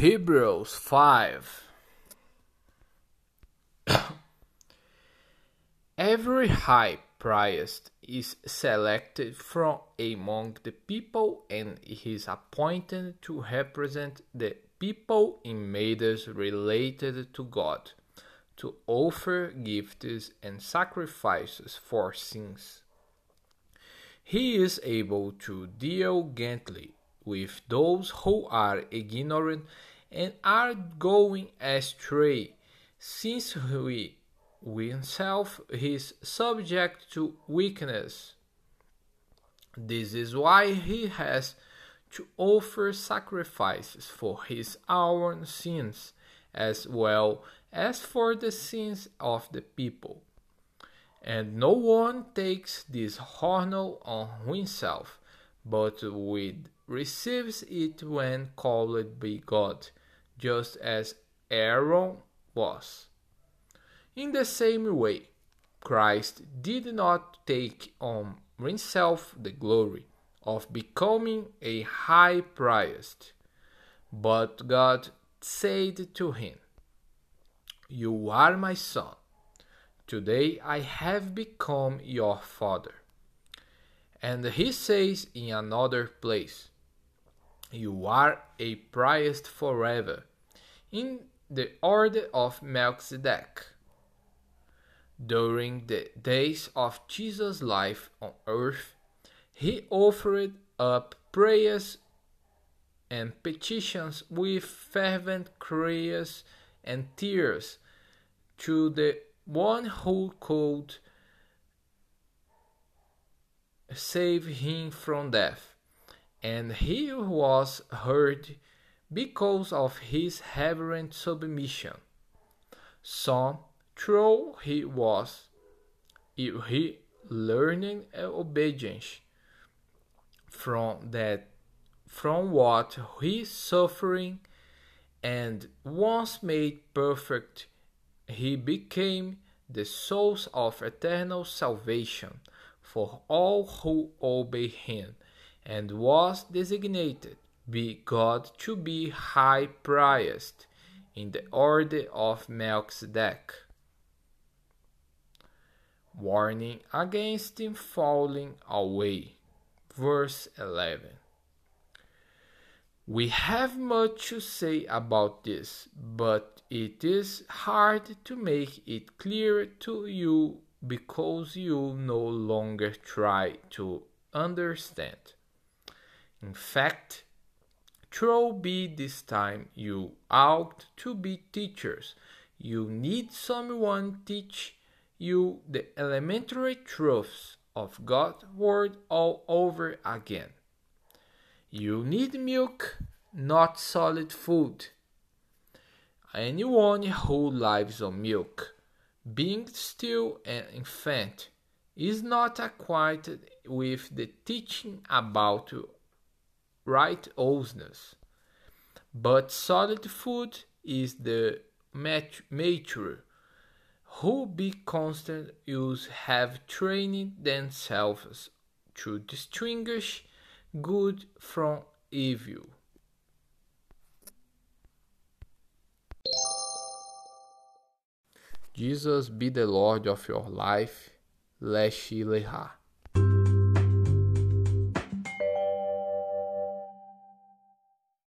Hebrews 5 Every high priest is selected from among the people and he is appointed to represent the people in matters related to God, to offer gifts and sacrifices for sins. He is able to deal gently with those who are ignorant and are going astray, since he himself is subject to weakness. This is why he has to offer sacrifices for his own sins as well as for the sins of the people. And no one takes this honor on himself, but with receives it when called by God, just as Aaron was. In the same way, Christ did not take on himself the glory of becoming a high priest, but God said to him, You are my son. Today I have become your father. And he says in another place, You are a priest forever, in the order of Melchizedek. During the days of Jesus' life on earth, he offered up prayers and petitions with fervent prayers and tears to the one who could save him from death, and he was heard because of his reverent submission. So true he was, he learning obedience from that from what he suffering and once made perfect he became the source of eternal salvation for all who obey him, and was designated by God to be high priest in the order of Melchizedek. Warning against falling away. Verse 11. We have much to say about this, but it is hard to make it clear to you because you no longer try to understand. In fact, through be this time you ought to be teachers. You need someone teach you the elementary truths of God's word all over again. You need milk, not solid food. Anyone who lives on milk being still an infant is not acquainted with the teaching about righteousness, but solid food is the mature who be constant use have trained themselves to distinguish good from evil. Jesus be the Lord of your life. Leshe Leha.